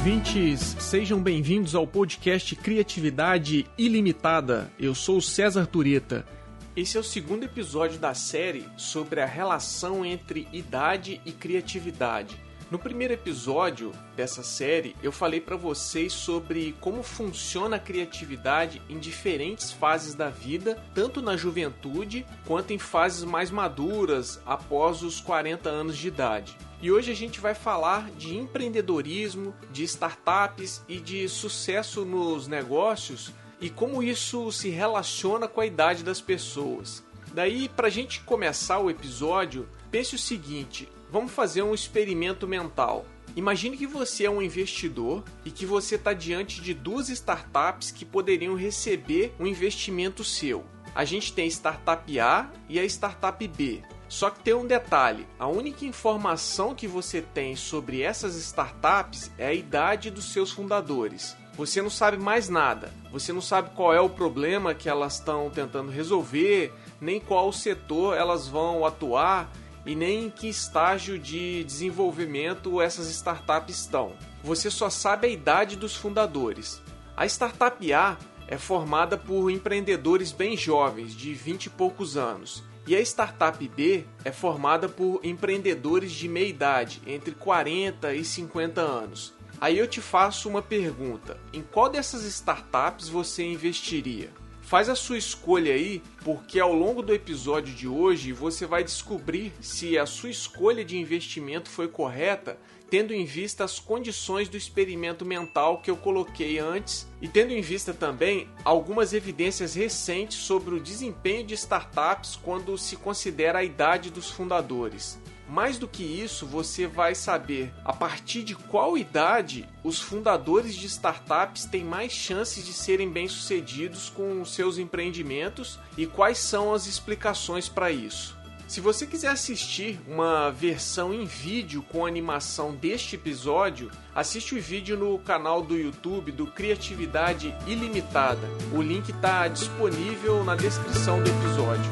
ouvintes, sejam bem-vindos ao podcast Criatividade Ilimitada. Eu sou César Tureta. Esse é o segundo episódio da série sobre a relação entre idade e criatividade. No primeiro episódio dessa série, eu falei para vocês sobre como funciona a criatividade em diferentes fases da vida, tanto na juventude quanto em fases mais maduras após os 40 anos de idade. E hoje a gente vai falar de empreendedorismo, de startups e de sucesso nos negócios e como isso se relaciona com a idade das pessoas. Daí, para a gente começar o episódio, pense o seguinte: vamos fazer um experimento mental. Imagine que você é um investidor e que você está diante de duas startups que poderiam receber um investimento seu. A gente tem a startup A e a startup B. Só que tem um detalhe: a única informação que você tem sobre essas startups é a idade dos seus fundadores. Você não sabe mais nada. Você não sabe qual é o problema que elas estão tentando resolver, nem qual setor elas vão atuar e nem em que estágio de desenvolvimento essas startups estão. Você só sabe a idade dos fundadores. A startup A é formada por empreendedores bem jovens, de 20 e poucos anos. E a startup B é formada por empreendedores de meia idade, entre 40 e 50 anos. Aí eu te faço uma pergunta: em qual dessas startups você investiria? Faz a sua escolha aí, porque ao longo do episódio de hoje você vai descobrir se a sua escolha de investimento foi correta, tendo em vista as condições do experimento mental que eu coloquei antes e tendo em vista também algumas evidências recentes sobre o desempenho de startups quando se considera a idade dos fundadores. Mais do que isso, você vai saber a partir de qual idade os fundadores de startups têm mais chances de serem bem-sucedidos com seus empreendimentos e quais são as explicações para isso. Se você quiser assistir uma versão em vídeo com animação deste episódio, assiste o vídeo no canal do YouTube do Criatividade Ilimitada. O link está disponível na descrição do episódio.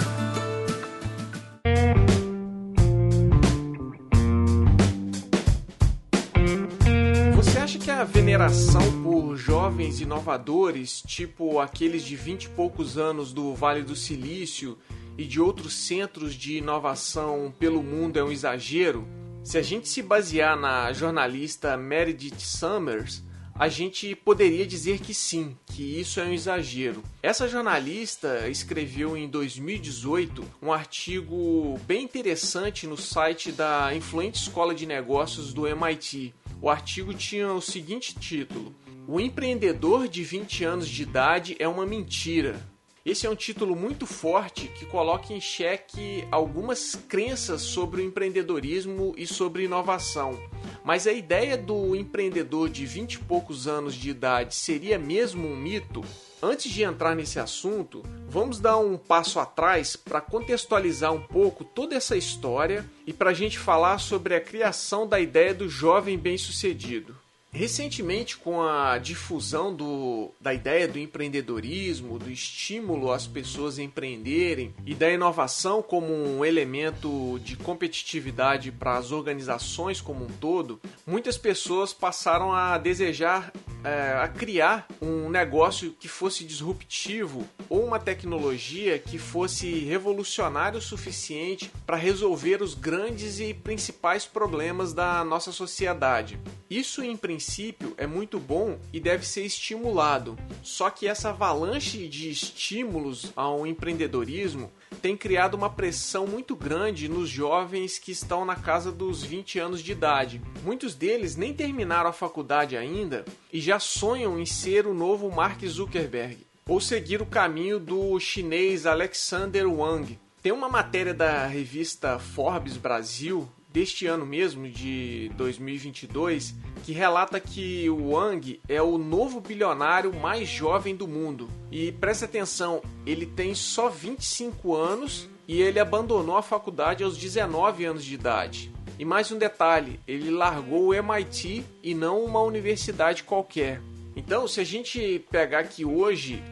a veneração por jovens inovadores, tipo aqueles de vinte e poucos anos do Vale do Silício e de outros centros de inovação pelo mundo é um exagero? Se a gente se basear na jornalista Meredith Summers, a gente poderia dizer que sim, que isso é um exagero. Essa jornalista escreveu em 2018 um artigo bem interessante no site da influente escola de negócios do MIT, o artigo tinha o seguinte título: O empreendedor de 20 anos de idade é uma mentira. Esse é um título muito forte que coloca em xeque algumas crenças sobre o empreendedorismo e sobre inovação. Mas a ideia do empreendedor de 20 e poucos anos de idade seria mesmo um mito? Antes de entrar nesse assunto, vamos dar um passo atrás para contextualizar um pouco toda essa história e para a gente falar sobre a criação da ideia do jovem bem-sucedido. Recentemente, com a difusão do, da ideia do empreendedorismo, do estímulo às pessoas empreenderem e da inovação como um elemento de competitividade para as organizações como um todo, muitas pessoas passaram a desejar é, a criar um negócio que fosse disruptivo ou uma tecnologia que fosse revolucionária o suficiente para resolver os grandes e principais problemas da nossa sociedade. Isso, em princípio, é muito bom e deve ser estimulado. Só que essa avalanche de estímulos ao empreendedorismo tem criado uma pressão muito grande nos jovens que estão na casa dos 20 anos de idade. Muitos deles nem terminaram a faculdade ainda e já sonham em ser o novo Mark Zuckerberg ou seguir o caminho do chinês Alexander Wang. Tem uma matéria da revista Forbes Brasil deste ano mesmo, de 2022, que relata que o Wang é o novo bilionário mais jovem do mundo. E preste atenção, ele tem só 25 anos e ele abandonou a faculdade aos 19 anos de idade. E mais um detalhe, ele largou o MIT e não uma universidade qualquer. Então, se a gente pegar que hoje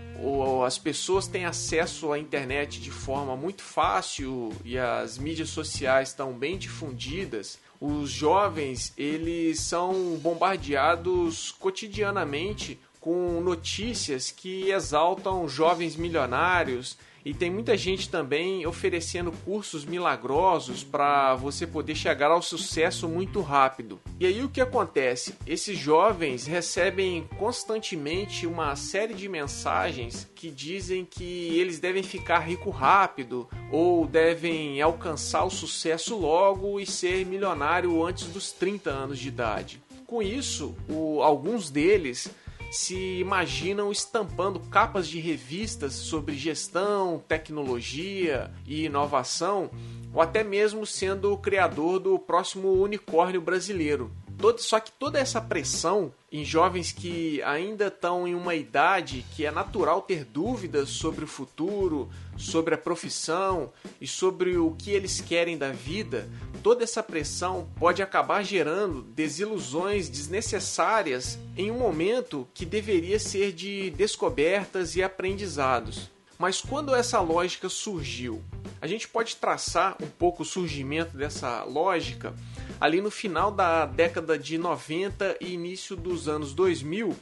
as pessoas têm acesso à internet de forma muito fácil e as mídias sociais estão bem difundidas, os jovens eles são bombardeados cotidianamente com notícias que exaltam jovens milionários e tem muita gente também oferecendo cursos milagrosos para você poder chegar ao sucesso muito rápido. E aí o que acontece? Esses jovens recebem constantemente uma série de mensagens que dizem que eles devem ficar rico rápido ou devem alcançar o sucesso logo e ser milionário antes dos 30 anos de idade. Com isso, o, alguns deles se imaginam estampando capas de revistas sobre gestão, tecnologia e inovação, ou até mesmo sendo o criador do próximo unicórnio brasileiro. Todo, só que toda essa pressão em jovens que ainda estão em uma idade que é natural ter dúvidas sobre o futuro, sobre a profissão e sobre o que eles querem da vida, toda essa pressão pode acabar gerando desilusões desnecessárias em um momento que deveria ser de descobertas e aprendizados. Mas quando essa lógica surgiu? A gente pode traçar um pouco o surgimento dessa lógica ali no final da década de 90 e início dos anos 2000,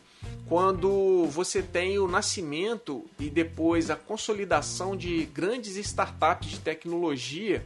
quando você tem o nascimento e depois a consolidação de grandes startups de tecnologia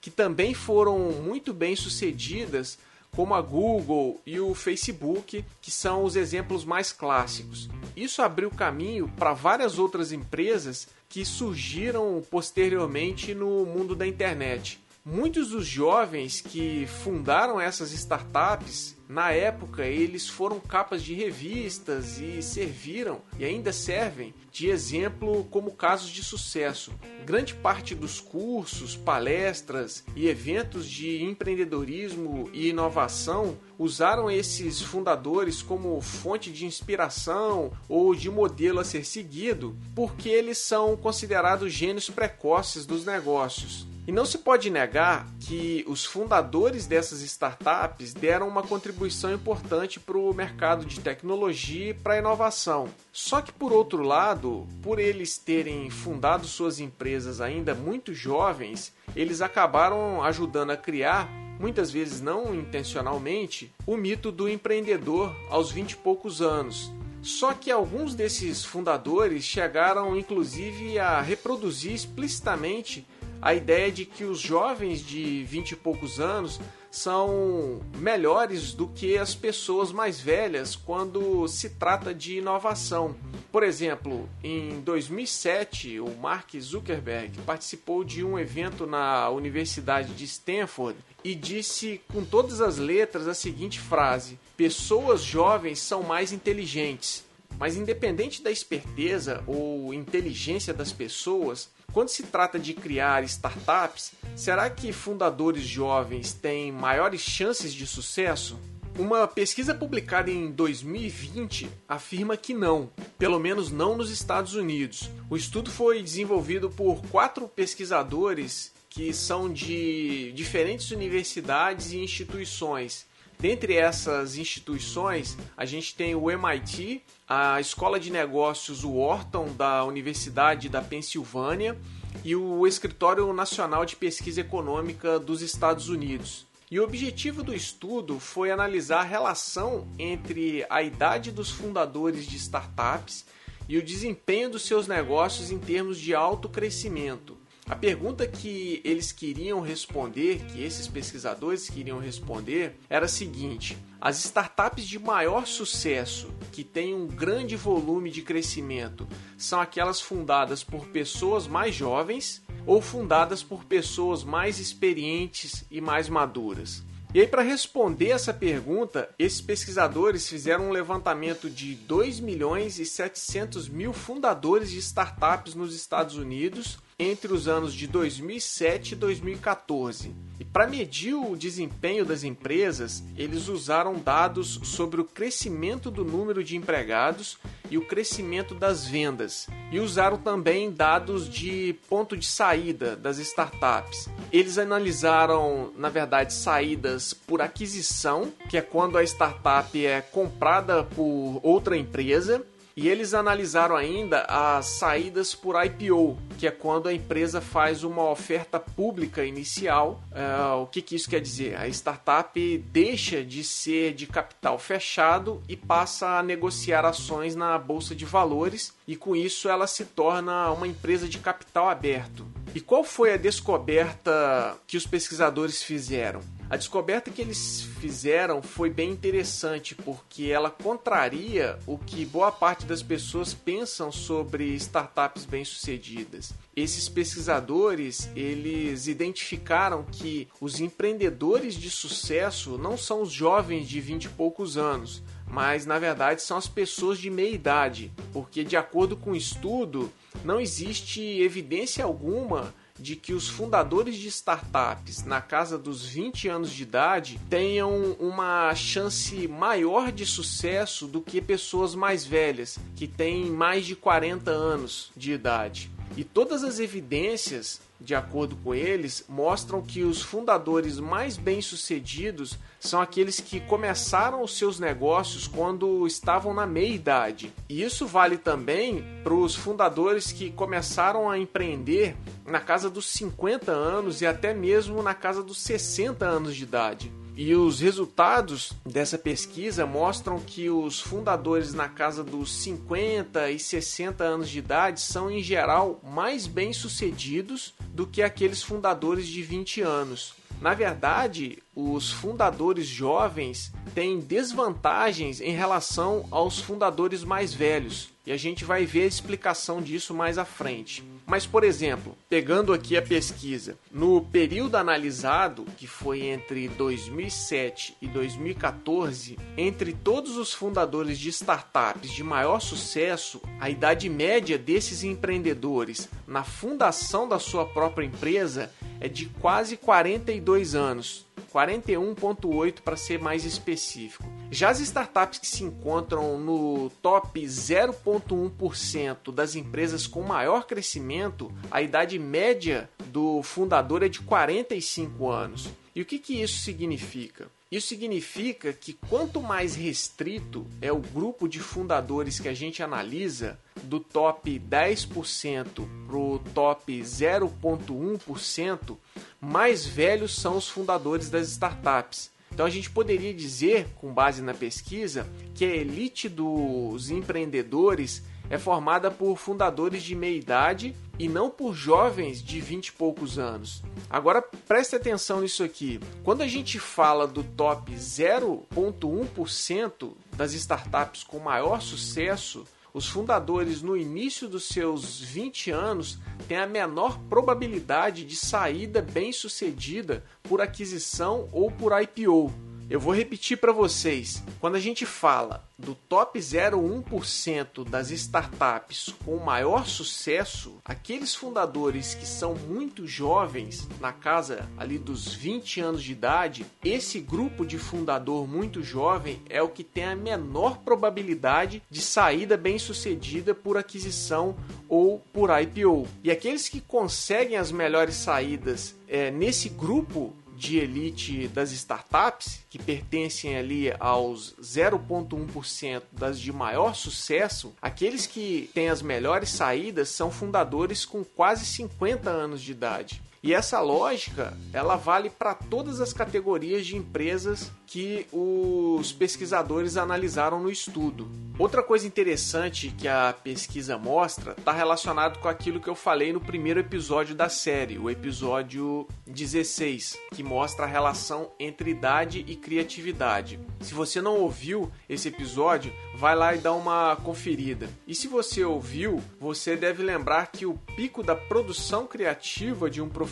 que também foram muito bem sucedidas, como a Google e o Facebook, que são os exemplos mais clássicos. Isso abriu caminho para várias outras empresas que surgiram posteriormente no mundo da internet. Muitos dos jovens que fundaram essas startups, na época, eles foram capas de revistas e serviram e ainda servem de exemplo como casos de sucesso. Grande parte dos cursos, palestras e eventos de empreendedorismo e inovação usaram esses fundadores como fonte de inspiração ou de modelo a ser seguido, porque eles são considerados gênios precoces dos negócios. E não se pode negar que os fundadores dessas startups deram uma contribuição importante para o mercado de tecnologia e para a inovação. Só que, por outro lado, por eles terem fundado suas empresas ainda muito jovens, eles acabaram ajudando a criar muitas vezes não intencionalmente, o mito do empreendedor aos 20 e poucos anos. Só que alguns desses fundadores chegaram inclusive a reproduzir explicitamente a ideia de que os jovens de 20 e poucos anos são melhores do que as pessoas mais velhas quando se trata de inovação. Por exemplo, em 2007, o Mark Zuckerberg participou de um evento na Universidade de Stanford e disse com todas as letras a seguinte frase: Pessoas jovens são mais inteligentes. Mas independente da esperteza ou inteligência das pessoas, quando se trata de criar startups, será que fundadores jovens têm maiores chances de sucesso? Uma pesquisa publicada em 2020 afirma que não, pelo menos não nos Estados Unidos. O estudo foi desenvolvido por quatro pesquisadores que são de diferentes universidades e instituições. Dentre essas instituições, a gente tem o MIT, a Escola de Negócios Wharton da Universidade da Pensilvânia e o Escritório Nacional de Pesquisa Econômica dos Estados Unidos. E o objetivo do estudo foi analisar a relação entre a idade dos fundadores de startups e o desempenho dos seus negócios em termos de alto crescimento. A pergunta que eles queriam responder, que esses pesquisadores queriam responder, era a seguinte: as startups de maior sucesso, que têm um grande volume de crescimento, são aquelas fundadas por pessoas mais jovens ou fundadas por pessoas mais experientes e mais maduras? E aí, para responder essa pergunta, esses pesquisadores fizeram um levantamento de 2 milhões e 700 mil fundadores de startups nos Estados Unidos entre os anos de 2007 e 2014. E para medir o desempenho das empresas, eles usaram dados sobre o crescimento do número de empregados e o crescimento das vendas. E usaram também dados de ponto de saída das startups. Eles analisaram, na verdade, saídas por aquisição, que é quando a startup é comprada por outra empresa E eles analisaram ainda as saídas por IPO, que é quando a empresa faz uma oferta pública inicial. Uh, o que, que isso quer dizer? A startup deixa de ser de capital fechado e passa a negociar ações na bolsa de valores, e com isso ela se torna uma empresa de capital aberto. E qual foi a descoberta que os pesquisadores fizeram? A descoberta que eles fizeram foi bem interessante porque ela contraria o que boa parte das pessoas pensam sobre startups bem-sucedidas. Esses pesquisadores, eles identificaram que os empreendedores de sucesso não são os jovens de 20 e poucos anos, mas na verdade são as pessoas de meia idade, porque de acordo com o estudo, não existe evidência alguma de que os fundadores de startups na casa dos 20 anos de idade tenham uma chance maior de sucesso do que pessoas mais velhas, que têm mais de 40 anos de idade. E todas as evidências, de acordo com eles, mostram que os fundadores mais bem-sucedidos são aqueles que começaram os seus negócios quando estavam na meia idade. E isso vale também para os fundadores que começaram a empreender na casa dos 50 anos e até mesmo na casa dos 60 anos de idade. E os resultados dessa pesquisa mostram que os fundadores na casa dos 50 e 60 anos de idade são, em geral, mais bem-sucedidos do que aqueles fundadores de 20 anos. Na verdade, os fundadores jovens têm desvantagens em relação aos fundadores mais velhos. E a gente vai ver a explicação disso mais à frente. Mas, por exemplo, pegando aqui a pesquisa, no período analisado, que foi entre 2007 e 2014, entre todos os fundadores de startups de maior sucesso, a idade média desses empreendedores na fundação da sua própria empresa é de quase 42 anos. 41,8 para ser mais específico. Já as startups que se encontram no top 0,1% das empresas com maior crescimento, a idade média do fundador é de 45 anos. E o que, que isso significa? Isso significa que quanto mais restrito é o grupo de fundadores que a gente analisa, do top 10% para o top 0,1%, mais velhos são os fundadores das startups. Então a gente poderia dizer, com base na pesquisa, que a elite dos empreendedores é formada por fundadores de meia idade e não por jovens de 20 e poucos anos. Agora preste atenção nisso aqui. Quando a gente fala do top 0,1% das startups com maior sucesso, os fundadores no início dos seus 20 anos têm a menor probabilidade de saída bem-sucedida por aquisição ou por IPO. Eu vou repetir para vocês. Quando a gente fala do top 0,1% das startups com maior sucesso, aqueles fundadores que são muito jovens, na casa ali dos 20 anos de idade, esse grupo de fundador muito jovem é o que tem a menor probabilidade de saída bem-sucedida por aquisição ou por IPO. E aqueles que conseguem as melhores saídas é, nesse grupo de elite das startups, que pertencem ali aos 0,1% das de maior sucesso, aqueles que têm as melhores saídas são fundadores com quase 50 anos de idade. E essa lógica, ela vale para todas as categorias de empresas que os pesquisadores analisaram no estudo. Outra coisa interessante que a pesquisa mostra está relacionado com aquilo que eu falei no primeiro episódio da série, o episódio 16, que mostra a relação entre idade e criatividade. Se você não ouviu esse episódio, vai lá e dá uma conferida. E se você ouviu, você deve lembrar que o pico da produção criativa de um profissional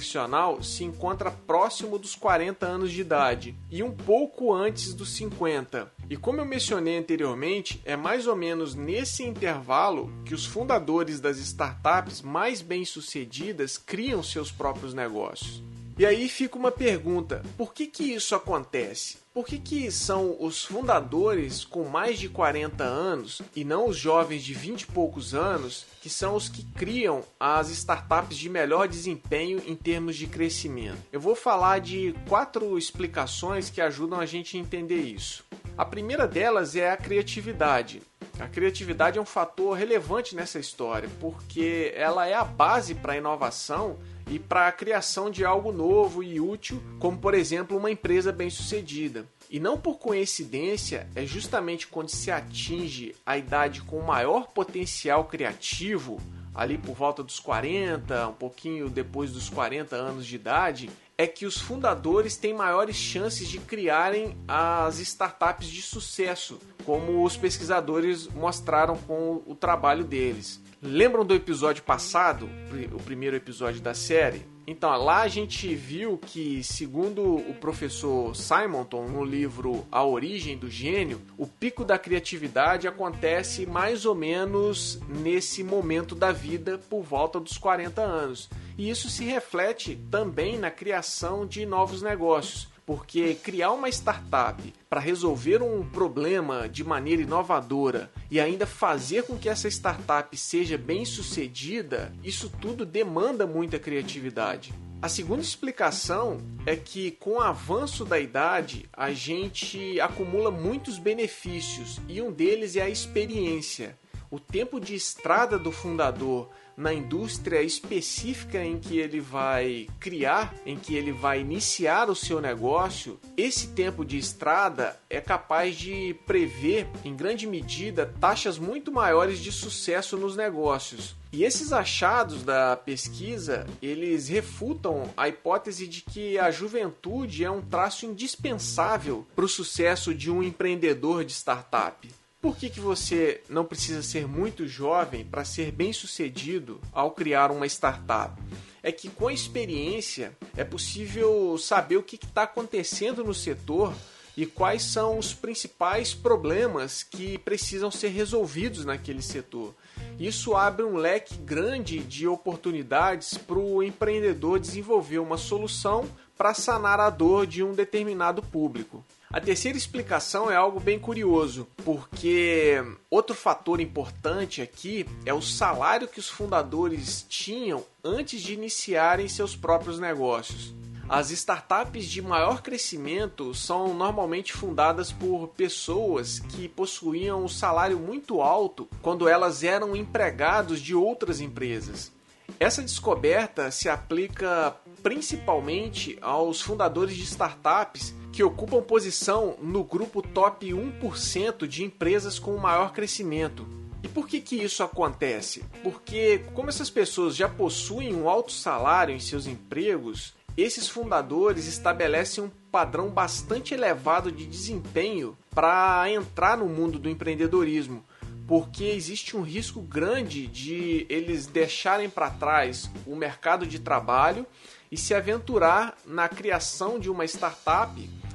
se encontra próximo dos 40 anos de idade e um pouco antes dos 50. E como eu mencionei anteriormente, é mais ou menos nesse intervalo que os fundadores das startups mais bem-sucedidas criam seus próprios negócios. E aí fica uma pergunta: por que, que isso acontece? Por que, que são os fundadores com mais de 40 anos e não os jovens de 20 e poucos anos que são os que criam as startups de melhor desempenho em termos de crescimento? Eu vou falar de quatro explicações que ajudam a gente a entender isso. A primeira delas é a criatividade. A criatividade é um fator relevante nessa história, porque ela é a base para a inovação e para a criação de algo novo e útil, como por exemplo uma empresa bem-sucedida. E não por coincidência, é justamente quando se atinge a idade com maior potencial criativo, ali por volta dos 40, um pouquinho depois dos 40 anos de idade, é que os fundadores têm maiores chances de criarem as startups de sucesso, como os pesquisadores mostraram com o trabalho deles. Lembram do episódio passado, o primeiro episódio da série? Então, lá a gente viu que, segundo o professor Simonton, no livro A Origem do Gênio, o pico da criatividade acontece mais ou menos nesse momento da vida, por volta dos 40 anos. E isso se reflete também na criação de novos negócios porque criar uma startup para resolver um problema de maneira inovadora e ainda fazer com que essa startup seja bem sucedida, isso tudo demanda muita criatividade. A segunda explicação é que, com o avanço da idade, a gente acumula muitos benefícios e um deles é a experiência. O tempo de estrada do fundador na indústria específica em que ele vai criar, em que ele vai iniciar o seu negócio, esse tempo de estrada é capaz de prever, em grande medida, taxas muito maiores de sucesso nos negócios. E esses achados da pesquisa, eles refutam a hipótese de que a juventude é um traço indispensável para o sucesso de um empreendedor de startup. Por que, que você não precisa ser muito jovem para ser bem sucedido ao criar uma startup? É que com a experiência é possível saber o que está acontecendo no setor e quais são os principais problemas que precisam ser resolvidos naquele setor. Isso abre um leque grande de oportunidades para o empreendedor desenvolver uma solução para sanar a dor de um determinado público. A terceira explicação é algo bem curioso, porque outro fator importante aqui é o salário que os fundadores tinham antes de iniciarem seus próprios negócios. As startups de maior crescimento são normalmente fundadas por pessoas que possuíam um salário muito alto quando elas eram empregados de outras empresas. Essa descoberta se aplica principalmente aos fundadores de startups que ocupam posição no grupo top 1% de empresas com maior crescimento. E por que, que isso acontece? Porque, como essas pessoas já possuem um alto salário em seus empregos, esses fundadores estabelecem um padrão bastante elevado de desempenho para entrar no mundo do empreendedorismo, porque existe um risco grande de eles deixarem para trás o mercado de trabalho e se aventurar na criação de uma startup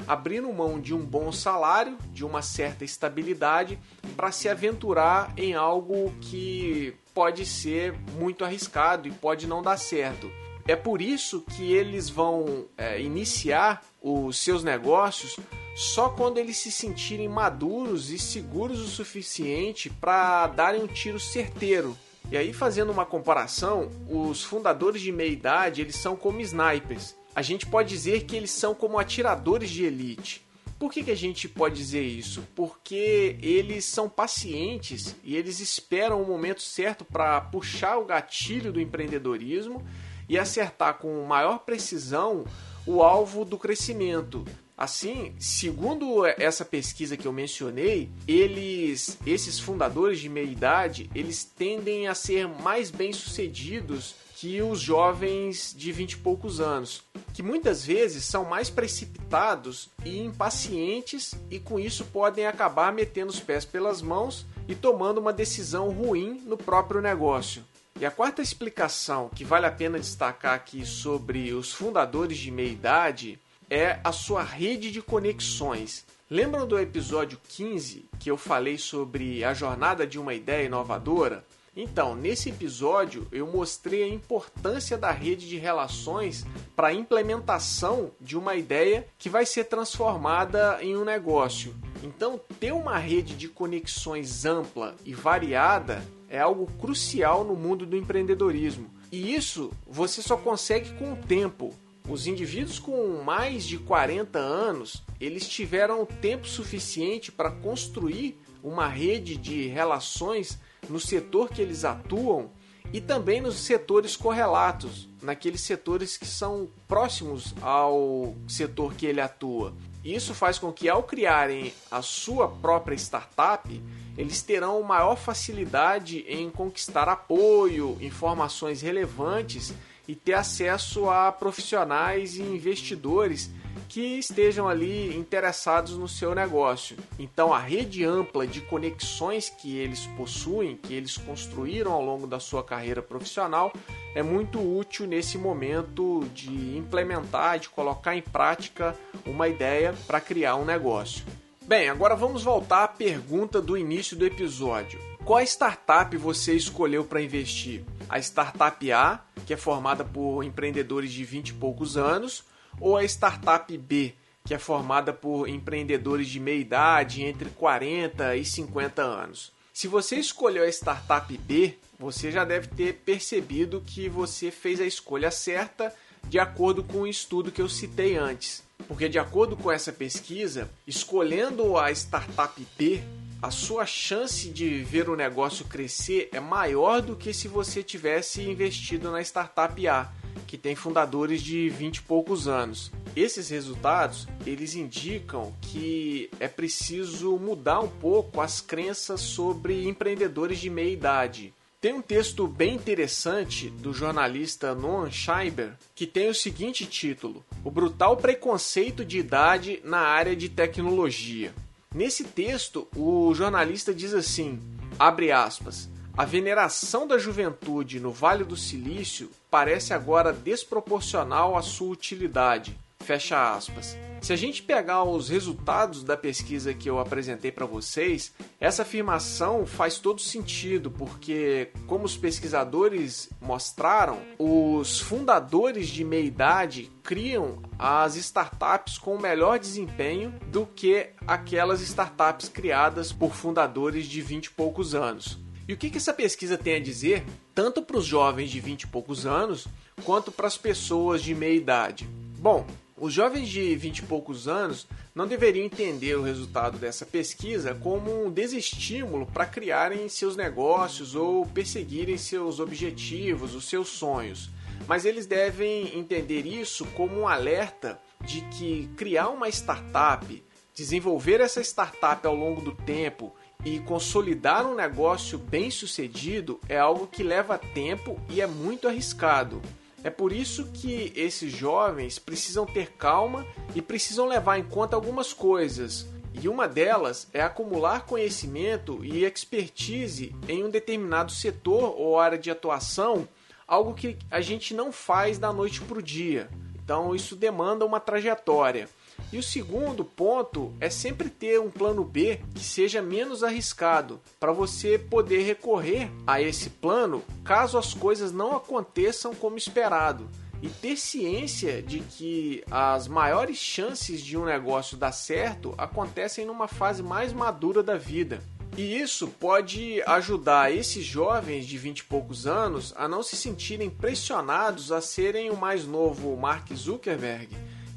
abrindo mão de um bom salário, de uma certa estabilidade, para se aventurar em algo que pode ser muito arriscado e pode não dar certo. É por isso que eles vão é, iniciar os seus negócios só quando eles se sentirem maduros e seguros o suficiente para darem um tiro certeiro. E aí, fazendo uma comparação, os fundadores de meia idade eles são como snipers a gente pode dizer que eles são como atiradores de elite. Por que, que a gente pode dizer isso? Porque eles são pacientes e eles esperam o momento certo para puxar o gatilho do empreendedorismo e acertar com maior precisão o alvo do crescimento. Assim, segundo essa pesquisa que eu mencionei, eles, esses fundadores de meia idade, eles tendem a ser mais bem-sucedidos que os jovens de vinte e poucos anos, que muitas vezes são mais precipitados e impacientes e com isso podem acabar metendo os pés pelas mãos e tomando uma decisão ruim no próprio negócio. E a quarta explicação que vale a pena destacar aqui sobre os fundadores de meia idade é a sua rede de conexões. Lembram do episódio 15 que eu falei sobre a jornada de uma ideia inovadora? Então, nesse episódio eu mostrei a importância da rede de relações para a implementação de uma ideia que vai ser transformada em um negócio. Então, ter uma rede de conexões ampla e variada é algo crucial no mundo do empreendedorismo. E isso você só consegue com o tempo. Os indivíduos com mais de 40 anos, eles tiveram tempo suficiente para construir uma rede de relações no setor que eles atuam e também nos setores correlatos, naqueles setores que são próximos ao setor que ele atua. Isso faz com que, ao criarem a sua própria startup, eles terão maior facilidade em conquistar apoio, informações relevantes e ter acesso a profissionais e investidores que estejam ali interessados no seu negócio. Então, a rede ampla de conexões que eles possuem, que eles construíram ao longo da sua carreira profissional, é muito útil nesse momento de implementar, de colocar em prática uma ideia para criar um negócio. Bem, agora vamos voltar à pergunta do início do episódio. Qual startup você escolheu para investir? A startup A, que é formada por empreendedores de 20 e poucos anos, ou a startup B, que é formada por empreendedores de meia idade entre 40 e 50 anos? Se você escolheu a startup B, você já deve ter percebido que você fez a escolha certa de acordo com o estudo que eu citei antes. Porque, de acordo com essa pesquisa, escolhendo a startup B, a sua chance de ver o negócio crescer é maior do que se você tivesse investido na startup A, que tem fundadores de 20 e poucos anos. Esses resultados, eles indicam que é preciso mudar um pouco as crenças sobre empreendedores de meia idade. Tem um texto bem interessante do jornalista Noam Scheiber que tem o seguinte título: O brutal preconceito de idade na área de tecnologia. Nesse texto, o jornalista diz assim: abre aspas. A veneração da juventude no Vale do Silício parece agora desproporcional à sua utilidade. Fecha aspas. Se a gente pegar os resultados da pesquisa que eu apresentei para vocês, essa afirmação faz todo sentido, porque, como os pesquisadores mostraram, os fundadores de meia idade criam as startups com melhor desempenho do que aquelas startups criadas por fundadores de 20 e poucos anos. E o que, que essa pesquisa tem a dizer, tanto para os jovens de 20 e poucos anos, quanto para as pessoas de meia idade? Bom, os jovens de 20 e poucos anos não deveriam entender o resultado dessa pesquisa como um desestímulo para criarem seus negócios ou perseguirem seus objetivos, os seus sonhos. Mas eles devem entender isso como um alerta de que criar uma startup, desenvolver essa startup ao longo do tempo e consolidar um negócio bem sucedido é algo que leva tempo e é muito arriscado. É por isso que esses jovens precisam ter calma e precisam levar em conta algumas coisas. E uma delas é acumular conhecimento e expertise em um determinado setor ou área de atuação, algo que a gente não faz da noite para o dia. Então, isso demanda uma trajetória. E o segundo ponto é sempre ter um plano B que seja menos arriscado, para você poder recorrer a esse plano caso as coisas não aconteçam como esperado. E ter ciência de que as maiores chances de um negócio dar certo acontecem numa fase mais madura da vida. E isso pode ajudar esses jovens de 20 e poucos anos a não se sentirem pressionados a serem o mais novo Mark Zuckerberg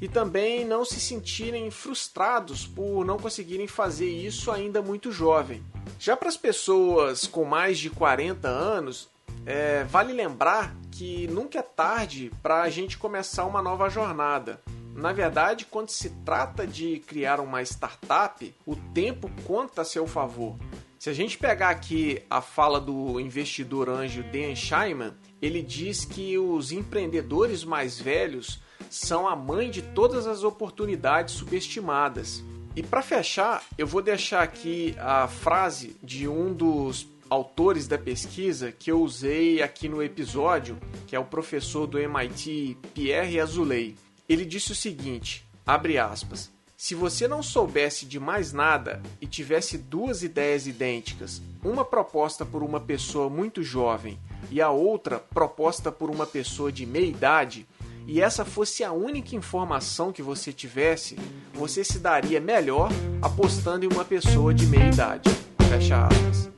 e também não se sentirem frustrados por não conseguirem fazer isso ainda muito jovem. Já para as pessoas com mais de 40 anos, é, vale lembrar que nunca é tarde para a gente começar uma nova jornada. Na verdade, quando se trata de criar uma startup, o tempo conta a seu favor. Se a gente pegar aqui a fala do investidor anjo Dan Scheinman, ele diz que os empreendedores mais velhos são a mãe de todas as oportunidades subestimadas. E para fechar, eu vou deixar aqui a frase de um dos autores da pesquisa que eu usei aqui no episódio, que é o professor do MIT Pierre Azoulay. Ele disse o seguinte: abre aspas. Se você não soubesse de mais nada e tivesse duas ideias idênticas, uma proposta por uma pessoa muito jovem e a outra proposta por uma pessoa de meia idade, e essa fosse a única informação que você tivesse, você se daria melhor apostando em uma pessoa de meia idade. Fecha aspas.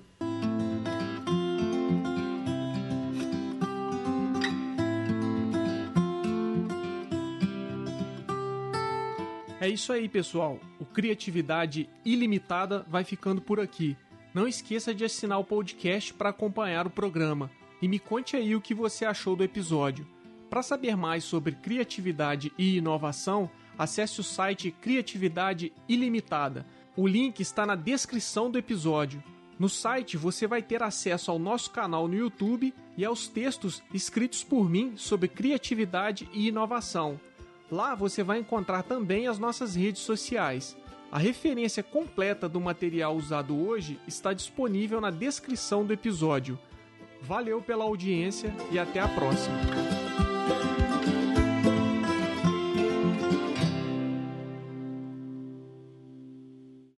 É isso aí, pessoal. O Criatividade Ilimitada vai ficando por aqui. Não esqueça de assinar o podcast para acompanhar o programa e me conte aí o que você achou do episódio. Para saber mais sobre criatividade e inovação, acesse o site Criatividade Ilimitada. O link está na descrição do episódio. No site você vai ter acesso ao nosso canal no YouTube e aos textos escritos por mim sobre criatividade e inovação. Lá você vai encontrar também as nossas redes sociais. A referência completa do material usado hoje está disponível na descrição do episódio. Valeu pela audiência e até a próxima!